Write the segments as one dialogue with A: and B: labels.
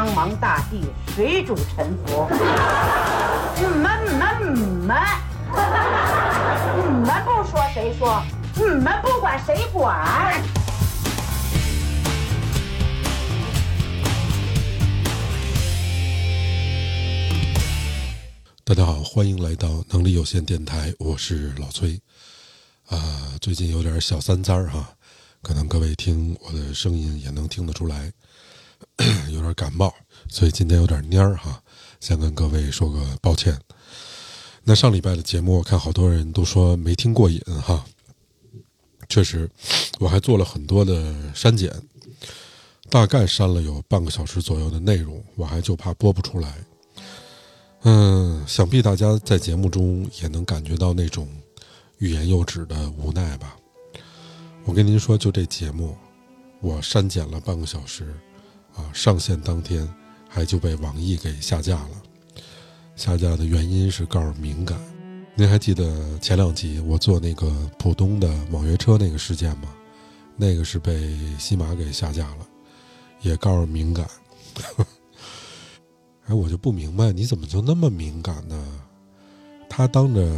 A: 苍茫大地，水主沉浮。你们、你们、你们，你们不说谁说？你们不管谁管？
B: 大家好，欢迎来到能力有限电台，我是老崔。啊，最近有点小三灾儿哈，可能各位听我的声音也能听得出来，有点感冒，所以今天有点蔫儿哈，先跟各位说个抱歉。那上礼拜的节目，我看好多人都说没听过瘾哈，确实，我还做了很多的删减，大概删了有半个小时左右的内容，我还就怕播不出来。嗯，想必大家在节目中也能感觉到那种。欲言又止的无奈吧。我跟您说，就这节目，我删减了半个小时，啊，上线当天还就被网易给下架了。下架的原因是告诉敏感。您还记得前两集我做那个浦东的网约车那个事件吗？那个是被西马给下架了，也告诉敏感。哎，我就不明白，你怎么就那么敏感呢？他当着。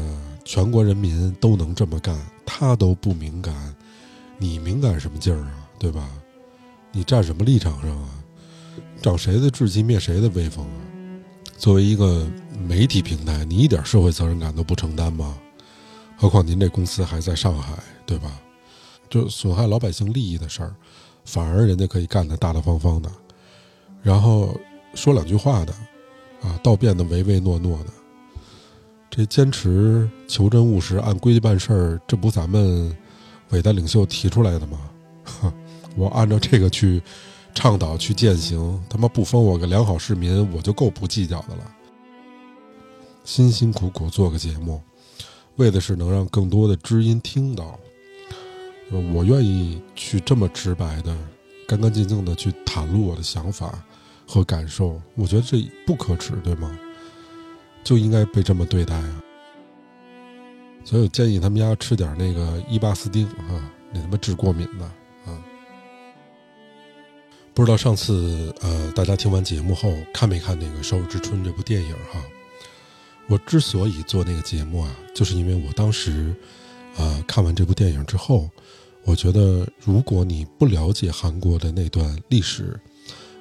B: 全国人民都能这么干，他都不敏感，你敏感什么劲儿啊？对吧？你站什么立场上啊？长谁的志气灭谁的威风啊？作为一个媒体平台，你一点社会责任感都不承担吗？何况您这公司还在上海，对吧？就损害老百姓利益的事儿，反而人家可以干得大大方方的，然后说两句话的，啊，倒变得唯唯诺诺的。这坚持求真务实、按规矩办事儿，这不咱们伟大领袖提出来的吗？我按照这个去倡导、去践行，他妈不封我个良好市民，我就够不计较的了。辛辛苦苦做个节目，为的是能让更多的知音听到。我愿意去这么直白的、干干净净的去袒露我的想法和感受，我觉得这不可耻，对吗？就应该被这么对待啊！所以我建议他们家吃点那个伊巴斯丁啊，那他妈治过敏的。不知道上次呃，大家听完节目后看没看那个《首尔之春》这部电影哈？我之所以做那个节目啊，就是因为我当时啊看完这部电影之后，我觉得如果你不了解韩国的那段历史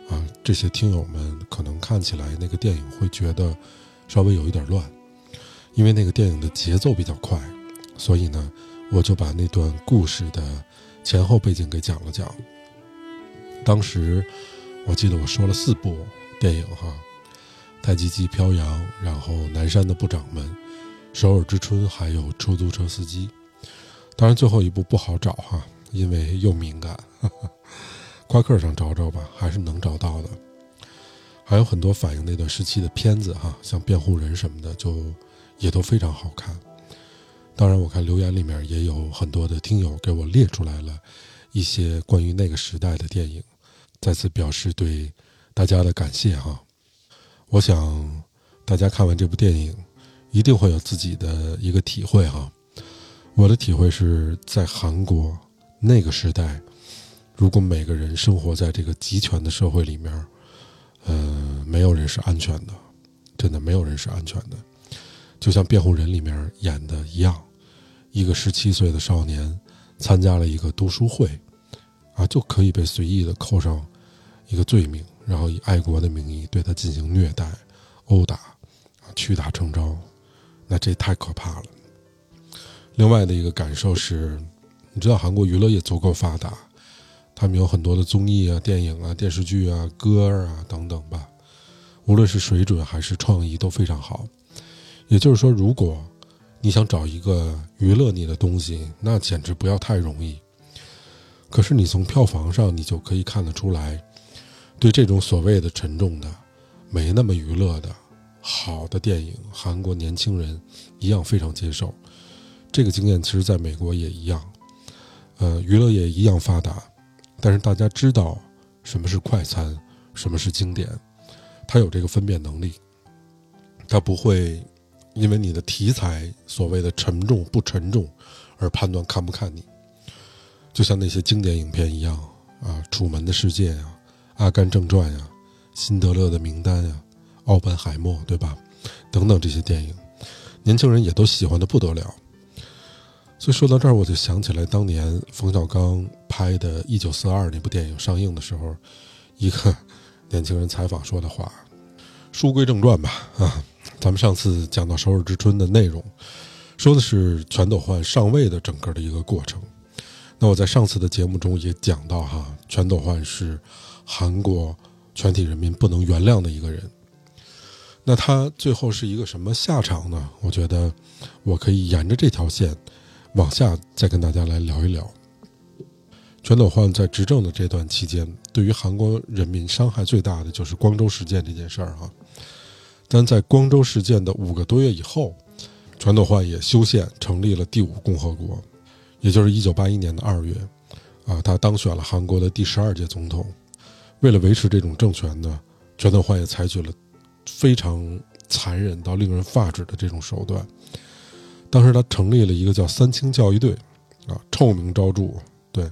B: 啊，这些听友们可能看起来那个电影会觉得。稍微有一点乱，因为那个电影的节奏比较快，所以呢，我就把那段故事的前后背景给讲了讲。当时我记得我说了四部电影哈，《太极旗飘扬》，然后《南山的部长们》，《首尔之春》，还有《出租车司机》。当然最后一部不好找哈，因为又敏感，夸克上找找吧，还是能找到的。还有很多反映那段时期的片子哈，像《辩护人》什么的，就也都非常好看。当然，我看留言里面也有很多的听友给我列出来了一些关于那个时代的电影，再次表示对大家的感谢哈。我想大家看完这部电影，一定会有自己的一个体会哈。我的体会是在韩国那个时代，如果每个人生活在这个集权的社会里面。呃，没有人是安全的，真的没有人是安全的。就像《辩护人》里面演的一样，一个十七岁的少年参加了一个读书会，啊，就可以被随意的扣上一个罪名，然后以爱国的名义对他进行虐待、殴打，屈打成招，那这太可怕了。另外的一个感受是，你知道韩国娱乐业足够发达。他们有很多的综艺啊、电影啊、电视剧啊、歌啊等等吧，无论是水准还是创意都非常好。也就是说，如果你想找一个娱乐你的东西，那简直不要太容易。可是你从票房上，你就可以看得出来，对这种所谓的沉重的、没那么娱乐的好的电影，韩国年轻人一样非常接受。这个经验其实在美国也一样，呃，娱乐业一样发达。但是大家知道什么是快餐，什么是经典，他有这个分辨能力，他不会因为你的题材所谓的沉重不沉重而判断看不看你，就像那些经典影片一样啊，《楚门的世界》啊，《阿甘正传》呀，辛德勒的名单》呀，《奥本海默》，对吧？等等这些电影，年轻人也都喜欢的不得了。所以说到这儿，我就想起来当年冯小刚拍的《一九四二》那部电影上映的时候，一个年轻人采访说的话。书归正传吧，啊，咱们上次讲到《首尔之春》的内容，说的是全斗焕上位的整个的一个过程。那我在上次的节目中也讲到，哈，全斗焕是韩国全体人民不能原谅的一个人。那他最后是一个什么下场呢？我觉得我可以沿着这条线往下再跟大家来聊一聊。全斗焕在执政的这段期间，对于韩国人民伤害最大的就是光州事件这件事儿，哈。但在光州事件的五个多月以后，全斗焕也修宪成立了第五共和国，也就是一九八一年的二月，啊，他当选了韩国的第十二届总统。为了维持这种政权呢，全斗焕也采取了非常残忍到令人发指的这种手段。当时他成立了一个叫三清教育队，啊，臭名昭著。对，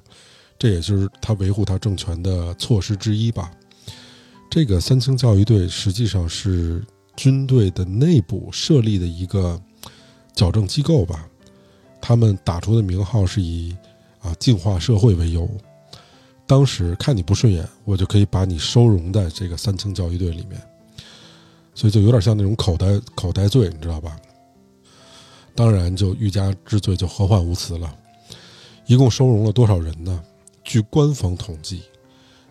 B: 这也就是他维护他政权的措施之一吧。这个三清教育队实际上是。军队的内部设立的一个矫正机构吧，他们打出的名号是以啊净化社会为由。当时看你不顺眼，我就可以把你收容在这个三清教育队里面，所以就有点像那种口袋口袋罪，你知道吧？当然，就欲加之罪就何患无辞了。一共收容了多少人呢？据官方统计，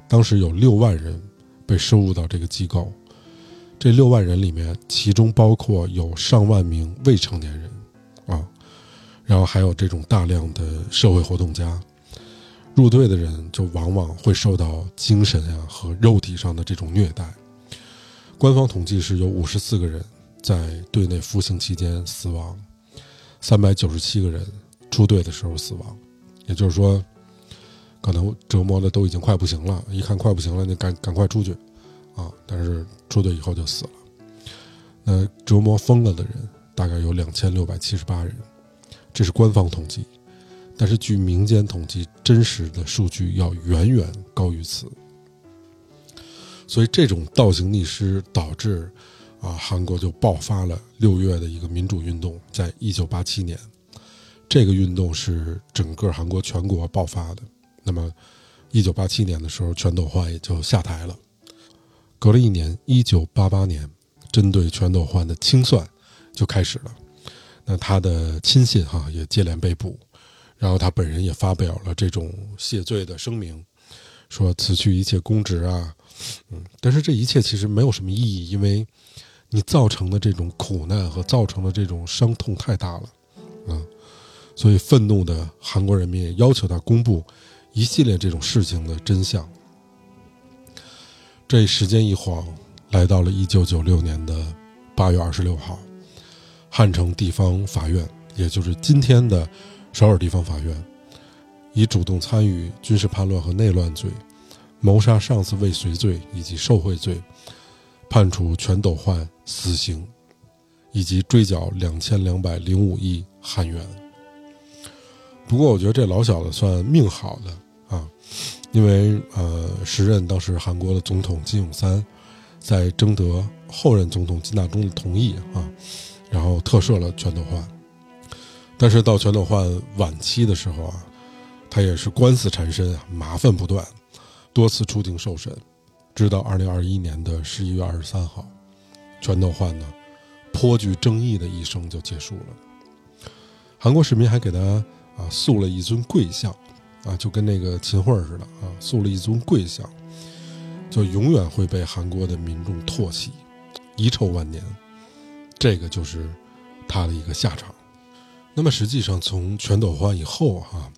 B: 当时有六万人被收入到这个机构。这六万人里面，其中包括有上万名未成年人，啊，然后还有这种大量的社会活动家。入队的人就往往会受到精神呀和肉体上的这种虐待。官方统计是有五十四个人在队内服刑期间死亡，三百九十七个人出队的时候死亡。也就是说，可能折磨的都已经快不行了，一看快不行了，你赶赶快出去。啊！但是出队以后就死了。那折磨疯了的人大概有两千六百七十八人，这是官方统计。但是据民间统计，真实的数据要远远高于此。所以这种倒行逆施导致啊，韩国就爆发了六月的一个民主运动。在一九八七年，这个运动是整个韩国全国爆发的。那么，一九八七年的时候，全斗焕也就下台了。隔了一年，一九八八年，针对全斗焕的清算就开始了。那他的亲信哈也接连被捕，然后他本人也发表了这种谢罪的声明，说辞去一切公职啊，嗯，但是这一切其实没有什么意义，因为你造成的这种苦难和造成的这种伤痛太大了，啊，所以愤怒的韩国人民要求他公布一系列这种事情的真相。这时间一晃，来到了一九九六年的八月二十六号，汉城地方法院，也就是今天的首尔地方法院，以主动参与军事叛乱和内乱罪、谋杀上司未遂罪以及受贿罪，判处全斗焕死刑，以及追缴两千两百零五亿韩元。不过，我觉得这老小子算命好的啊。因为呃，时任当时韩国的总统金泳三，在征得后任总统金大中的同意啊，然后特赦了全斗焕。但是到全斗焕晚期的时候啊，他也是官司缠身啊，麻烦不断，多次出庭受审，直到二零二一年的十一月二十三号，全斗焕呢，颇具争议的一生就结束了。韩国市民还给他啊塑了一尊跪像。啊，就跟那个秦桧似的啊，塑了一尊跪像，就永远会被韩国的民众唾弃，遗臭万年。这个就是他的一个下场。那么实际上，从全斗焕以后哈，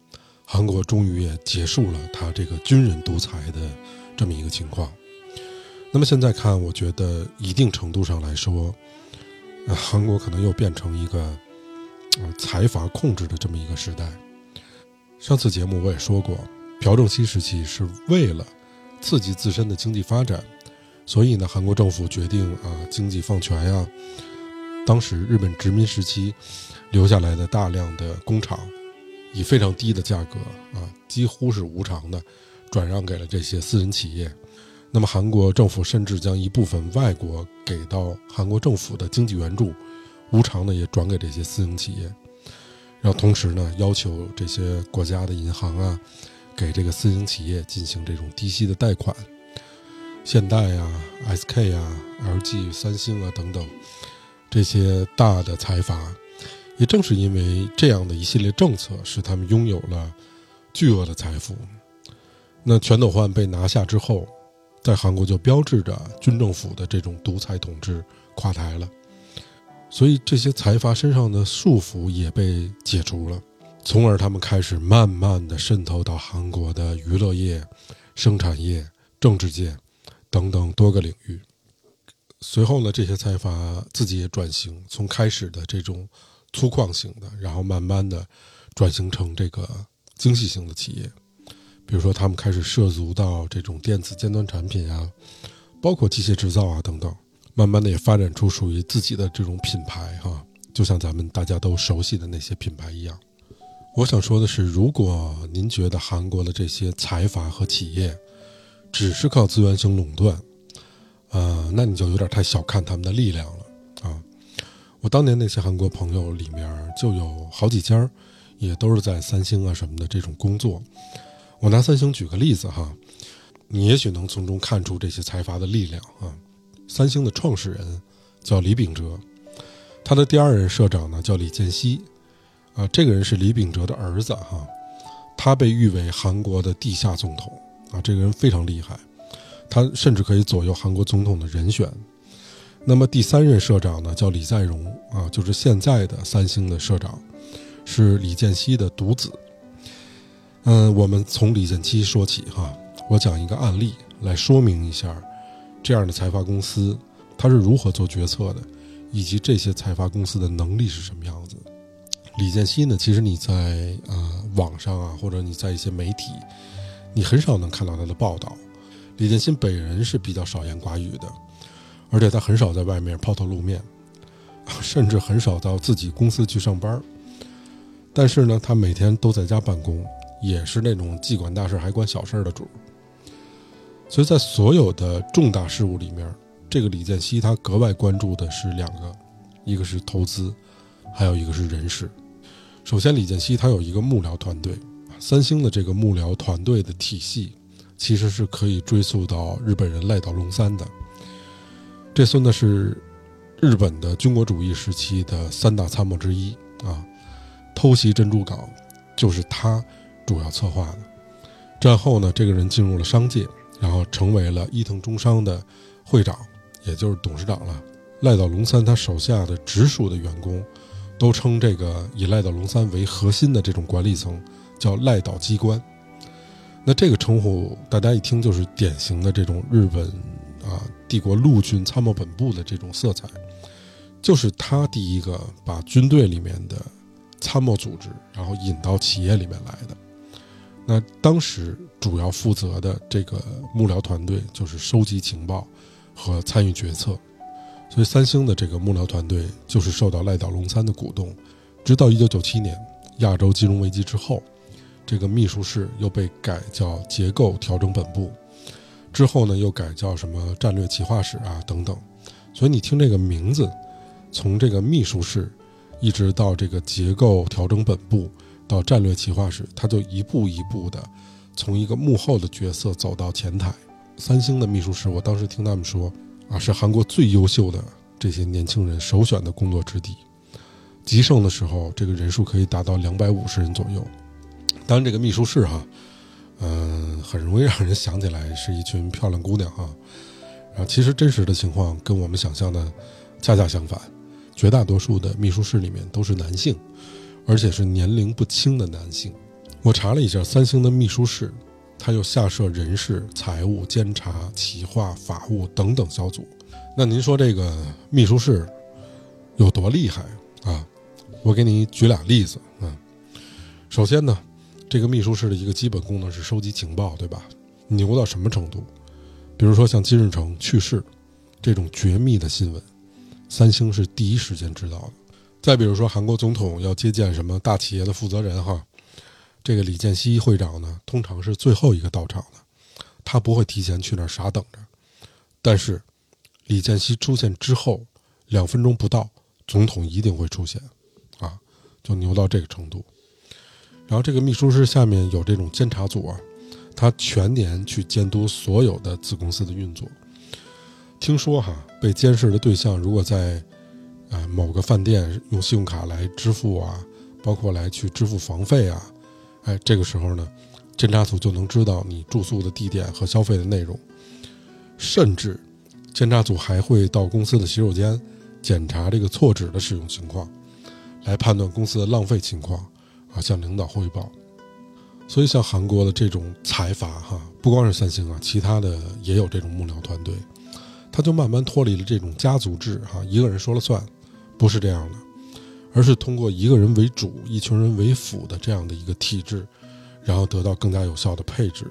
B: 韩国终于也结束了他这个军人独裁的这么一个情况。那么现在看，我觉得一定程度上来说，韩国可能又变成一个财阀控制的这么一个时代。上次节目我也说过，朴正熙时期是为了刺激自身的经济发展，所以呢，韩国政府决定啊，经济放权呀。当时日本殖民时期留下来的大量的工厂，以非常低的价格啊，几乎是无偿的转让给了这些私人企业。那么韩国政府甚至将一部分外国给到韩国政府的经济援助，无偿的也转给这些私营企业。然后同时呢，要求这些国家的银行啊，给这个私营企业进行这种低息的贷款。现代啊、SK 啊、LG、三星啊等等这些大的财阀，也正是因为这样的一系列政策，使他们拥有了巨额的财富。那全斗焕被拿下之后，在韩国就标志着军政府的这种独裁统治垮台了。所以这些财阀身上的束缚也被解除了，从而他们开始慢慢的渗透到韩国的娱乐业、生产业、政治界等等多个领域。随后呢，这些财阀自己也转型，从开始的这种粗犷型的，然后慢慢的转型成这个精细型的企业。比如说，他们开始涉足到这种电子尖端产品啊，包括机械制造啊等等。慢慢的也发展出属于自己的这种品牌哈，就像咱们大家都熟悉的那些品牌一样。我想说的是，如果您觉得韩国的这些财阀和企业只是靠资源型垄断，呃，那你就有点太小看他们的力量了。我当年那些韩国朋友里面就有好几家，也都是在三星啊什么的这种工作。我拿三星举个例子哈，你也许能从中看出这些财阀的力量啊。三星的创始人叫李秉哲，他的第二任社长呢叫李健熙，啊，这个人是李秉哲的儿子哈，他被誉为韩国的地下总统啊，这个人非常厉害，他甚至可以左右韩国总统的人选。那么第三任社长呢叫李在镕啊，就是现在的三星的社长，是李健熙的独子。嗯，我们从李健熙说起哈，我讲一个案例来说明一下。这样的财阀公司，他是如何做决策的，以及这些财阀公司的能力是什么样子？李健熙呢？其实你在啊网上啊，或者你在一些媒体，你很少能看到他的报道。李健熙本人是比较少言寡语的，而且他很少在外面抛头露面，甚至很少到自己公司去上班。但是呢，他每天都在家办公，也是那种既管大事还管小事的主。所以在所有的重大事务里面，这个李健熙他格外关注的是两个，一个是投资，还有一个是人事。首先，李健熙他有一个幕僚团队，三星的这个幕僚团队的体系，其实是可以追溯到日本人赖岛龙三的。这孙子是日本的军国主义时期的三大参谋之一啊，偷袭珍珠港就是他主要策划的。战后呢，这个人进入了商界。然后成为了伊藤忠商的会长，也就是董事长了。赖岛龙三他手下的直属的员工，都称这个以赖岛龙三为核心的这种管理层叫赖岛机关。那这个称呼大家一听就是典型的这种日本帝国陆军参谋本部的这种色彩，就是他第一个把军队里面的参谋组织，然后引到企业里面来的。那当时主要负责的这个幕僚团队就是收集情报和参与决策，所以三星的这个幕僚团队就是受到赖岛龙三的鼓动。直到一九九七年亚洲金融危机之后，这个秘书室又被改叫结构调整本部，之后呢又改叫什么战略企划室啊等等。所以你听这个名字，从这个秘书室一直到这个结构调整本部。到战略企划室，他就一步一步的从一个幕后的角色走到前台。三星的秘书室，我当时听他们说，啊，是韩国最优秀的这些年轻人首选的工作之地。极盛的时候，这个人数可以达到两百五十人左右。当然，这个秘书室哈，嗯，很容易让人想起来是一群漂亮姑娘哈。啊，其实真实的情况跟我们想象的恰恰相反，绝大多数的秘书室里面都是男性。而且是年龄不轻的男性。我查了一下，三星的秘书室，它又下设人事、财务、监察、企划、法务等等小组。那您说这个秘书室有多厉害啊？我给你举俩例子啊。首先呢，这个秘书室的一个基本功能是收集情报，对吧？牛到什么程度？比如说像金日成去世这种绝密的新闻，三星是第一时间知道的。再比如说，韩国总统要接见什么大企业的负责人哈，这个李健熙会长呢，通常是最后一个到场的，他不会提前去那儿傻等着。但是李健熙出现之后，两分钟不到，总统一定会出现，啊，就牛到这个程度。然后这个秘书室下面有这种监察组啊，他全年去监督所有的子公司的运作。听说哈，被监视的对象如果在，呃某个饭店用信用卡来支付啊，包括来去支付房费啊，哎，这个时候呢，监察组就能知道你住宿的地点和消费的内容，甚至监察组还会到公司的洗手间检查这个错纸的使用情况，来判断公司的浪费情况。啊，向领导汇报。所以，像韩国的这种财阀，哈，不光是三星啊，其他的也有这种幕僚团队，他就慢慢脱离了这种家族制，哈，一个人说了算，不是这样的，而是通过一个人为主、一群人为辅的这样的一个体制，然后得到更加有效的配置。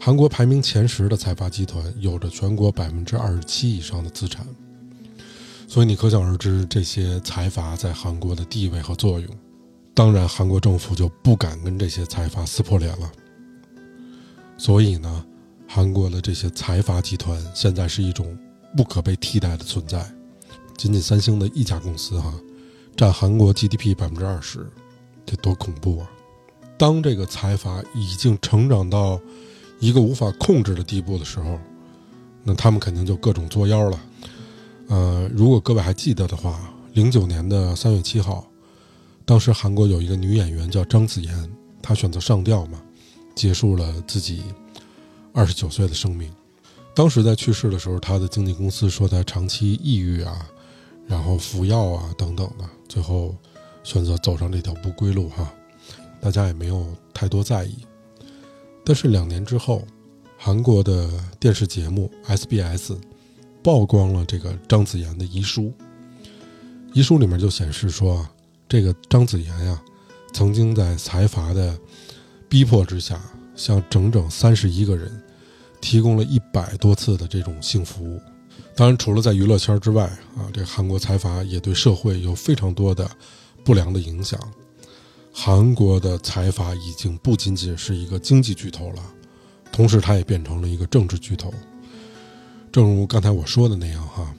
B: 韩国排名前十的财阀集团，有着全国百分之二十七以上的资产，所以你可想而知，这些财阀在韩国的地位和作用。当然，韩国政府就不敢跟这些财阀撕破脸了。所以呢，韩国的这些财阀集团现在是一种不可被替代的存在。仅仅三星的一家公司哈，占韩国 GDP 百分之二十，这多恐怖啊！当这个财阀已经成长到一个无法控制的地步的时候，那他们肯定就各种作妖了。呃，如果各位还记得的话，零九年的三月七号。当时韩国有一个女演员叫张子妍，她选择上吊嘛，结束了自己二十九岁的生命。当时在去世的时候，她的经纪公司说她长期抑郁啊，然后服药啊等等的，最后选择走上这条不归路哈。大家也没有太多在意。但是两年之后，韩国的电视节目 SBS 曝光了这个张子妍的遗书，遗书里面就显示说啊。这个张子妍呀，曾经在财阀的逼迫之下，向整整三十一个人提供了一百多次的这种性服务。当然，除了在娱乐圈之外啊，这韩国财阀也对社会有非常多的不良的影响。韩国的财阀已经不仅仅是一个经济巨头了，同时它也变成了一个政治巨头。正如刚才我说的那样哈，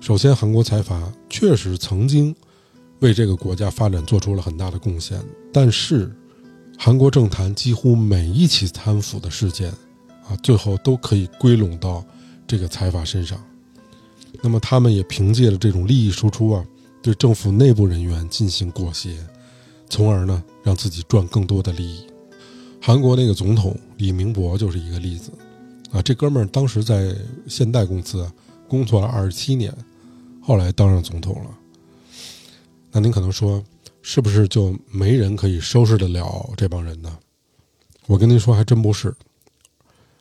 B: 首先，韩国财阀确实曾经。为这个国家发展做出了很大的贡献，但是，韩国政坛几乎每一起贪腐的事件，啊，最后都可以归拢到这个财阀身上。那么，他们也凭借着这种利益输出啊，对政府内部人员进行裹挟，从而呢，让自己赚更多的利益。韩国那个总统李明博就是一个例子，啊，这哥们儿当时在现代公司工作了二十七年，后来当上总统了。那您可能说，是不是就没人可以收拾得了这帮人呢？我跟您说，还真不是，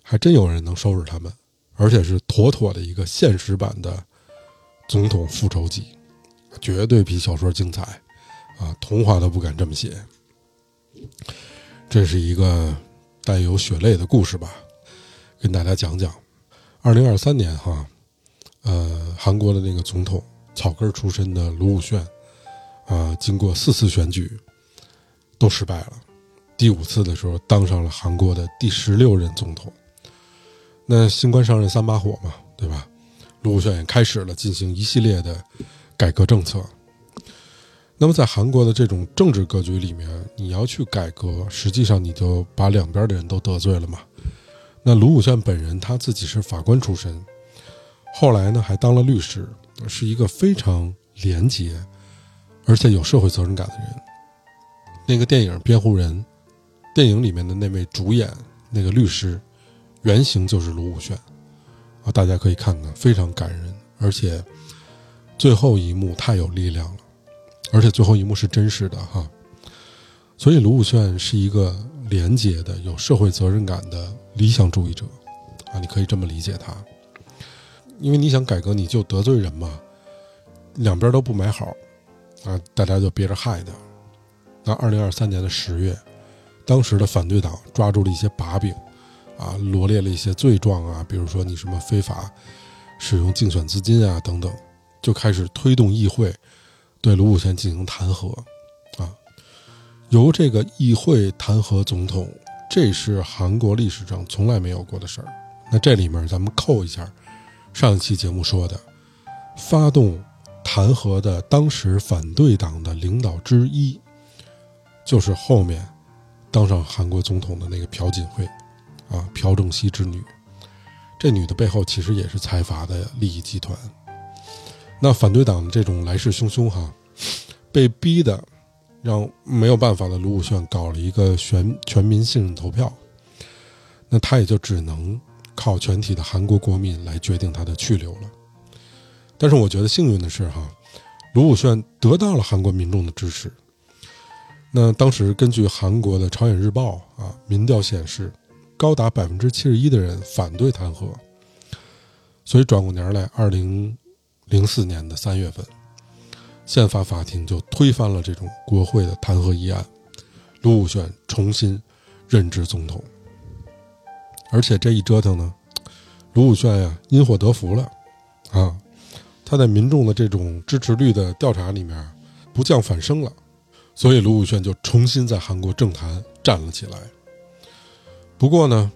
B: 还真有人能收拾他们，而且是妥妥的一个现实版的总统复仇记，绝对比小说精彩啊！童话都不敢这么写。这是一个带有血泪的故事吧？跟大家讲讲。二零二三年哈，呃，韩国的那个总统草根出身的卢武铉。啊，经过四次选举，都失败了。第五次的时候，当上了韩国的第十六任总统。那新官上任三把火嘛，对吧？卢武铉也开始了进行一系列的改革政策。那么，在韩国的这种政治格局里面，你要去改革，实际上你就把两边的人都得罪了嘛。那卢武铉本人他自己是法官出身，后来呢还当了律师，是一个非常廉洁。而且有社会责任感的人，那个电影《辩护人》，电影里面的那位主演那个律师，原型就是卢武铉，啊，大家可以看看，非常感人，而且最后一幕太有力量了，而且最后一幕是真实的哈，所以卢武铉是一个廉洁的、有社会责任感的理想主义者，啊，你可以这么理解他，因为你想改革，你就得罪人嘛，两边都不买好。啊，大家就憋着害他。那二零二三年的十月，当时的反对党抓住了一些把柄，啊，罗列了一些罪状啊，比如说你什么非法使用竞选资金啊等等，就开始推动议会对卢武铉进行弹劾，啊，由这个议会弹劾总统，这是韩国历史上从来没有过的事儿。那这里面咱们扣一下上一期节目说的，发动弹劾的当时反对党的领导之一，就是后面当上韩国总统的那个朴槿惠，啊，朴正熙之女。这女的背后其实也是财阀的利益集团。那反对党这种来势汹汹哈，被逼的。让没有办法的卢武铉搞了一个全全民信任投票，那他也就只能靠全体的韩国国民来决定他的去留了。但是我觉得幸运的是哈，卢武铉得到了韩国民众的支持。那当时根据韩国的《朝鲜日报》啊民调显示，高达百分之七十一的人反对弹劾。所以转过年来，二零零四年的三月份。宪法法庭就推翻了这种国会的弹劾议案，卢武铉重新任职总统。而且这一折腾呢，卢武铉呀因祸得福了，啊，他在民众的这种支持率的调查里面不降反升了，所以卢武铉就重新在韩国政坛站了起来。不过呢，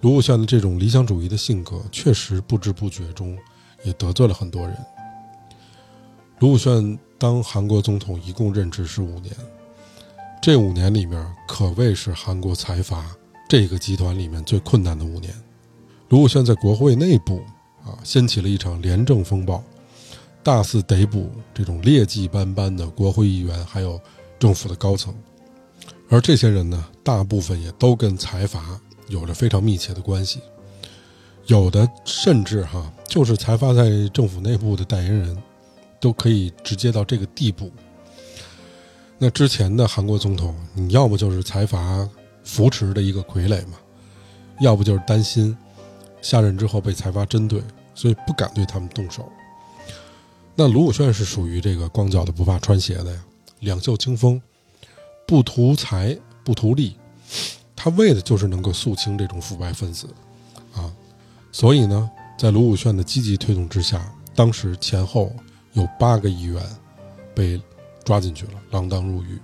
B: 卢武铉的这种理想主义的性格，确实不知不觉中也得罪了很多人。卢武铉。当韩国总统一共任职是五年，这五年里面可谓是韩国财阀这个集团里面最困难的五年。卢武铉在国会内部啊，掀起了一场廉政风暴，大肆逮捕这种劣迹斑斑的国会议员，还有政府的高层。而这些人呢，大部分也都跟财阀有着非常密切的关系，有的甚至哈就是财阀在政府内部的代言人。都可以直接到这个地步。那之前的韩国总统，你要么就是财阀扶持的一个傀儡嘛，要不就是担心下任之后被财阀针对，所以不敢对他们动手。那卢武铉是属于这个光脚的不怕穿鞋的呀，两袖清风，不图财不图利，他为的就是能够肃清这种腐败分子啊。所以呢，在卢武铉的积极推动之下，当时前后。有八个议员被抓进去了，锒铛入狱。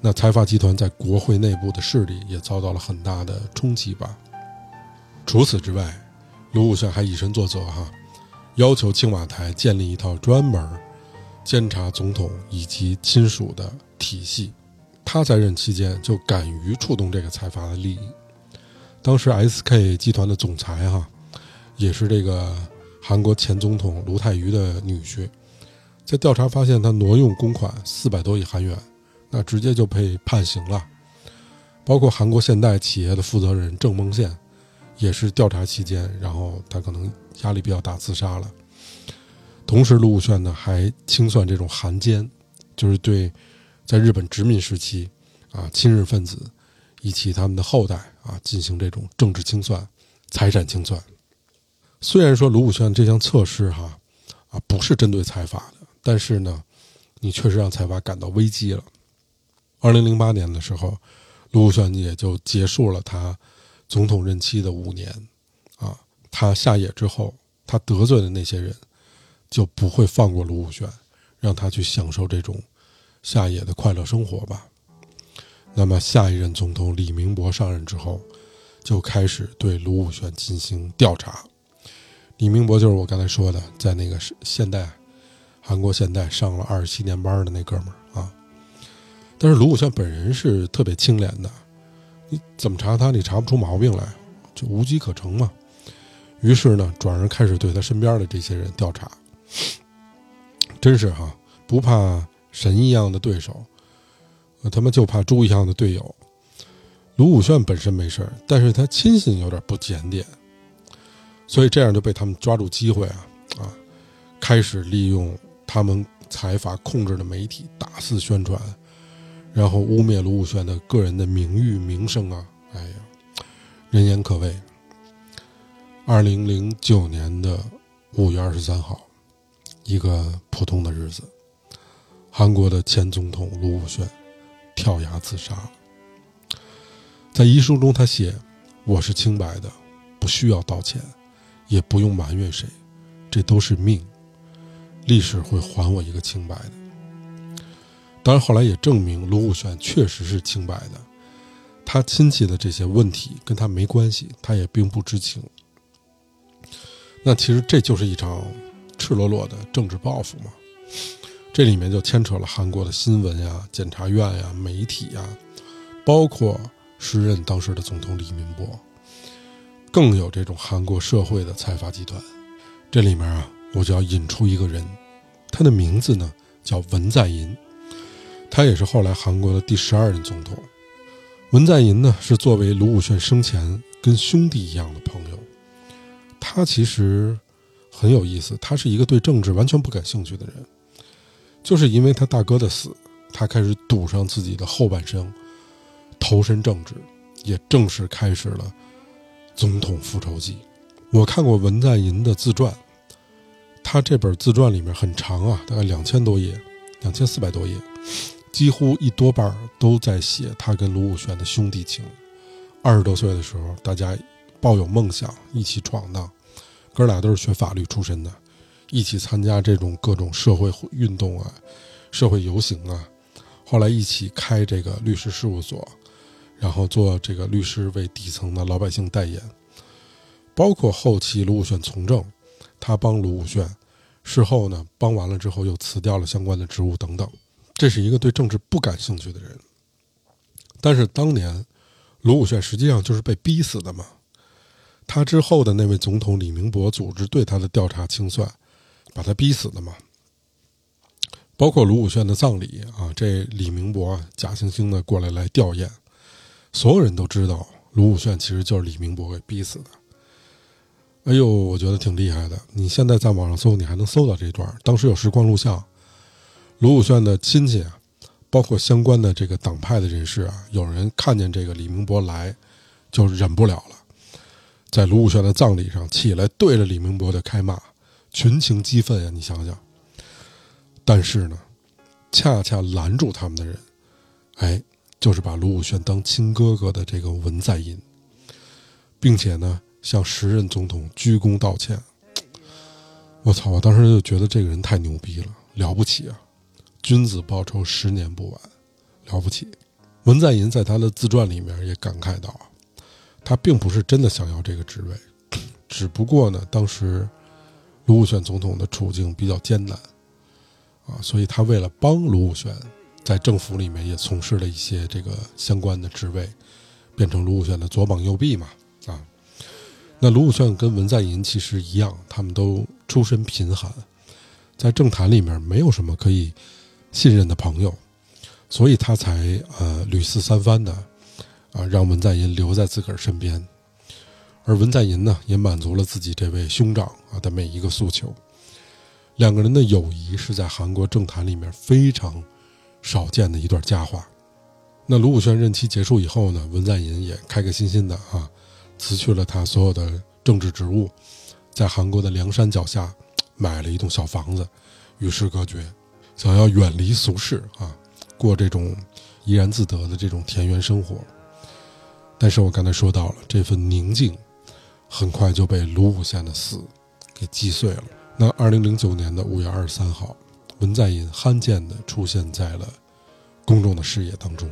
B: 那财阀集团在国会内部的势力也遭到了很大的冲击吧。除此之外，卢武铉还以身作则哈，要求青瓦台建立一套专门监察总统以及亲属的体系。他在任期间就敢于触动这个财阀的利益。当时 SK 集团的总裁哈，也是这个。韩国前总统卢泰愚的女婿，在调查发现他挪用公款四百多亿韩元，那直接就被判刑了。包括韩国现代企业的负责人郑梦宪，也是调查期间，然后他可能压力比较大，自杀了。同时，卢武铉呢还清算这种韩奸，就是对在日本殖民时期啊亲日分子以及他们的后代啊进行这种政治清算、财产清算。虽然说卢武铉这项测试哈，啊不是针对财阀的，但是呢，你确实让财阀感到危机了。二零零八年的时候，卢武铉也就结束了他总统任期的五年，啊，他下野之后，他得罪的那些人就不会放过卢武铉，让他去享受这种下野的快乐生活吧。那么下一任总统李明博上任之后，就开始对卢武铉进行调查。李明博就是我刚才说的，在那个现代，韩国现代上了二十七年班的那哥们儿啊。但是卢武铉本人是特别清廉的，你怎么查他，你查不出毛病来，就无机可乘嘛。于是呢，转而开始对他身边的这些人调查。真是哈，不怕神一样的对手，他妈就怕猪一样的队友。卢武铉本身没事，但是他亲信有点不检点。所以这样就被他们抓住机会啊啊，开始利用他们财阀控制的媒体大肆宣传，然后污蔑卢武铉的个人的名誉名声啊，哎呀，人言可畏。二零零九年的五月二十三号，一个普通的日子，韩国的前总统卢武铉跳崖自杀。在遗书中，他写：“我是清白的，不需要道歉。”也不用埋怨谁，这都是命，历史会还我一个清白的。当然，后来也证明卢武铉确实是清白的，他亲戚的这些问题跟他没关系，他也并不知情。那其实这就是一场赤裸裸的政治报复嘛。这里面就牵扯了韩国的新闻呀、检察院呀、媒体呀，包括时任当时的总统李明博，更有这种韩国社会的财阀集团。这里面啊，我就要引出一个人，他的名字呢叫文在寅，他也是后来韩国的第十二任总统。文在寅呢是作为卢武铉生前跟兄弟一样的朋友，他其实很有意思，他是一个对政治完全不感兴趣的人。就是因为他大哥的死，他开始赌上自己的后半生，投身政治，也正式开始了总统复仇记。我看过文在寅的自传，他这本自传里面很长啊，大概两千多页，两千四百多页，几乎一多半都在写他跟卢武铉的兄弟情。二十多岁的时候，大家抱有梦想，一起闯荡，哥俩都是学法律出身的。一起参加这种各种社会运动啊，社会游行啊，后来一起开这个律师事务所，然后做这个律师为底层的老百姓代言，包括后期卢武铉从政，他帮卢武铉，事后呢帮完了之后又辞掉了相关的职务等等，这是一个对政治不感兴趣的人。但是当年卢武铉实际上就是被逼死的嘛，他之后的那位总统李明博组织对他的调查清算。把他逼死的嘛，包括卢武铉的葬礼啊，这李明博假惺惺的过来来吊唁，所有人都知道卢武铉其实就是李明博给逼死的。哎呦，我觉得挺厉害的。你现在在网上搜，你还能搜到这段，当时有时光录像。卢武铉的亲戚啊，包括相关的这个党派的人士啊，有人看见这个李明博来，就忍不了了，在卢武铉的葬礼上起来对着李明博就开骂。群情激愤呀！你想想，但是呢，恰恰拦住他们的人，哎，就是把卢武铉当亲哥哥的这个文在寅，并且呢，向时任总统鞠躬道歉。我操！我当时就觉得这个人太牛逼了，了不起啊！君子报仇，十年不晚，了不起。文在寅在他的自传里面也感慨到，他并不是真的想要这个职位，只不过呢，当时。卢武铉总统的处境比较艰难，啊，所以他为了帮卢武铉，在政府里面也从事了一些这个相关的职位，变成卢武铉的左膀右臂嘛，啊，那卢武铉跟文在寅其实一样，他们都出身贫寒，在政坛里面没有什么可以信任的朋友，所以他才呃屡次三番的啊让文在寅留在自个儿身边。而文在寅呢，也满足了自己这位兄长啊的每一个诉求。两个人的友谊是在韩国政坛里面非常少见的一段佳话。那卢武铉任期结束以后呢，文在寅也开开心心的啊，辞去了他所有的政治职务，在韩国的梁山脚下买了一栋小房子，与世隔绝，想要远离俗世啊，过这种怡然自得的这种田园生活。但是我刚才说到了这份宁静。很快就被卢武铉的死给击碎了。那二零零九年的五月二十三号，文在寅罕见的出现在了公众的视野当中。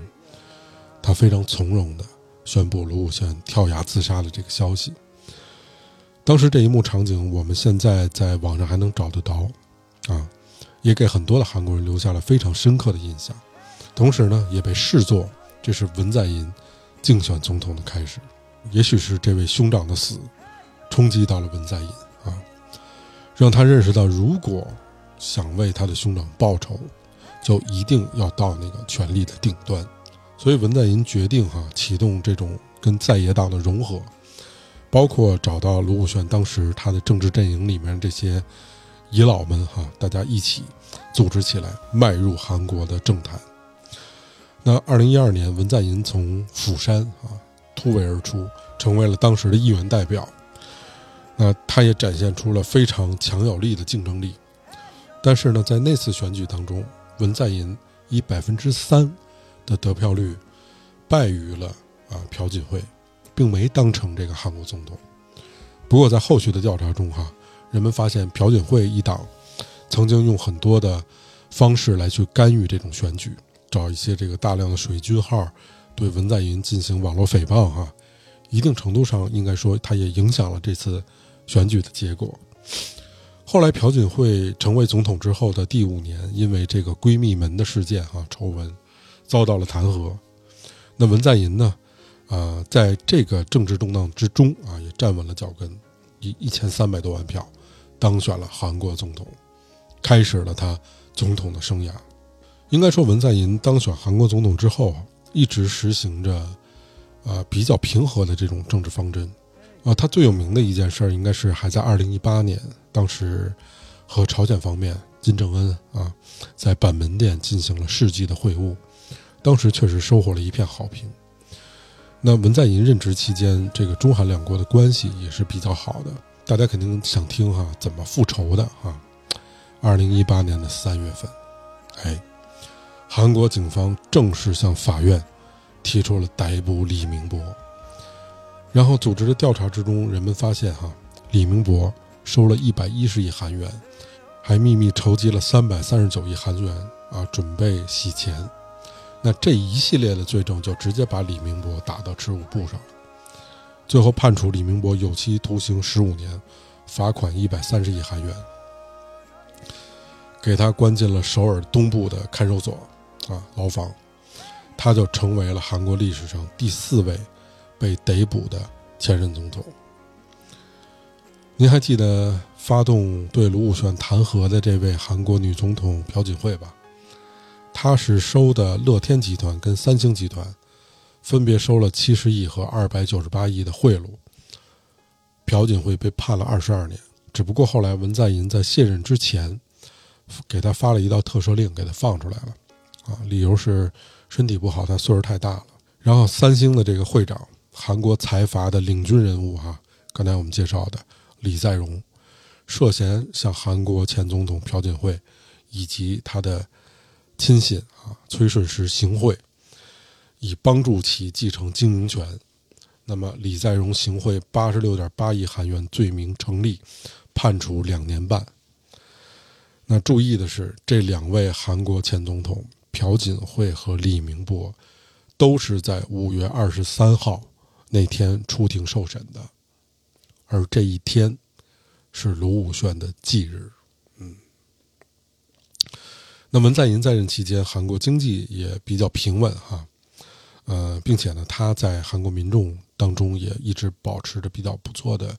B: 他非常从容的宣布卢武铉跳崖自杀的这个消息。当时这一幕场景，我们现在在网上还能找得到，啊，也给很多的韩国人留下了非常深刻的印象。同时呢，也被视作这是文在寅竞选总统的开始。也许是这位兄长的死，冲击到了文在寅啊，让他认识到，如果想为他的兄长报仇，就一定要到那个权力的顶端。所以文在寅决定哈启动这种跟在野党的融合，包括找到卢武铉当时他的政治阵营里面这些遗老们哈，大家一起组织起来，迈入韩国的政坛。那二零一二年，文在寅从釜山啊。突围而出，成为了当时的议员代表。那他也展现出了非常强有力的竞争力。但是呢，在那次选举当中，文在寅以百分之三的得票率败于了啊朴槿惠，并没当成这个韩国总统。不过在后续的调查中，哈，人们发现朴槿惠一党曾经用很多的方式来去干预这种选举，找一些这个大量的水军号。对文在寅进行网络诽谤，哈，一定程度上应该说，它也影响了这次选举的结果。后来朴槿惠成为总统之后的第五年，因为这个闺蜜门的事件，哈，丑闻，遭到了弹劾。那文在寅呢，呃，在这个政治动荡之中，啊，也站稳了脚跟，一一千三百多万票，当选了韩国总统，开始了他总统的生涯。应该说，文在寅当选韩国总统之后，一直实行着，呃，比较平和的这种政治方针。啊，他最有名的一件事，应该是还在二零一八年，当时和朝鲜方面金正恩啊，在板门店进行了世纪的会晤，当时确实收获了一片好评。那文在寅任职期间，这个中韩两国的关系也是比较好的，大家肯定想听哈，怎么复仇的哈？二零一八年的三月份，哎。韩国警方正式向法院提出了逮捕李明博，然后组织的调查之中，人们发现哈，李明博收了一百一十亿韩元，还秘密筹集了三百三十九亿韩元啊，准备洗钱。那这一系列的罪证就直接把李明博打到耻辱簿上了，最后判处李明博有期徒刑十五年，罚款一百三十亿韩元，给他关进了首尔东部的看守所。啊，牢房，他就成为了韩国历史上第四位被逮捕的前任总统。您还记得发动对卢武铉弹劾的这位韩国女总统朴槿惠吧？她是收的乐天集团跟三星集团分别收了七十亿和二百九十八亿的贿赂，朴槿惠被判了二十二年。只不过后来文在寅在卸任之前，给他发了一道特赦令，给他放出来了。啊，理由是身体不好，他岁数太大了。然后三星的这个会长，韩国财阀的领军人物哈，刚才我们介绍的李在镕，涉嫌向韩国前总统朴槿惠以及他的亲信啊崔顺实行贿，以帮助其继承经营权。那么李在镕行贿八十六点八亿韩元罪名成立，判处两年半。那注意的是，这两位韩国前总统。朴槿惠和李明博都是在五月二十三号那天出庭受审的，而这一天是卢武铉的忌日。嗯，那文在寅在任期间，韩国经济也比较平稳哈，呃，并且呢，他在韩国民众当中也一直保持着比较不错的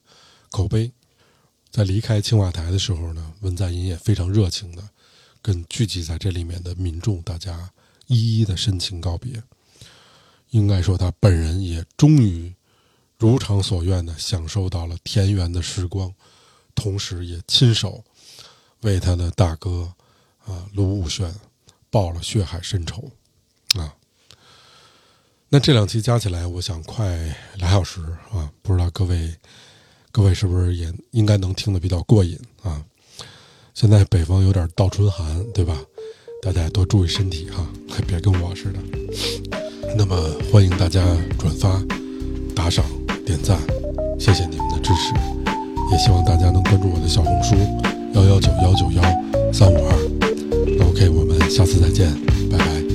B: 口碑。在离开青瓦台的时候呢，文在寅也非常热情的。跟聚集在这里面的民众，大家一一的深情告别。应该说，他本人也终于如偿所愿的享受到了田园的时光，同时也亲手为他的大哥啊卢武铉报了血海深仇啊。那这两期加起来，我想快俩小时啊，不知道各位各位是不是也应该能听得比较过瘾啊？现在北方有点倒春寒，对吧？大家多注意身体哈，别跟我似的。那么欢迎大家转发、打赏、点赞，谢谢你们的支持。也希望大家能关注我的小红书幺幺九幺九幺三五二。那 OK，我们下次再见，拜拜。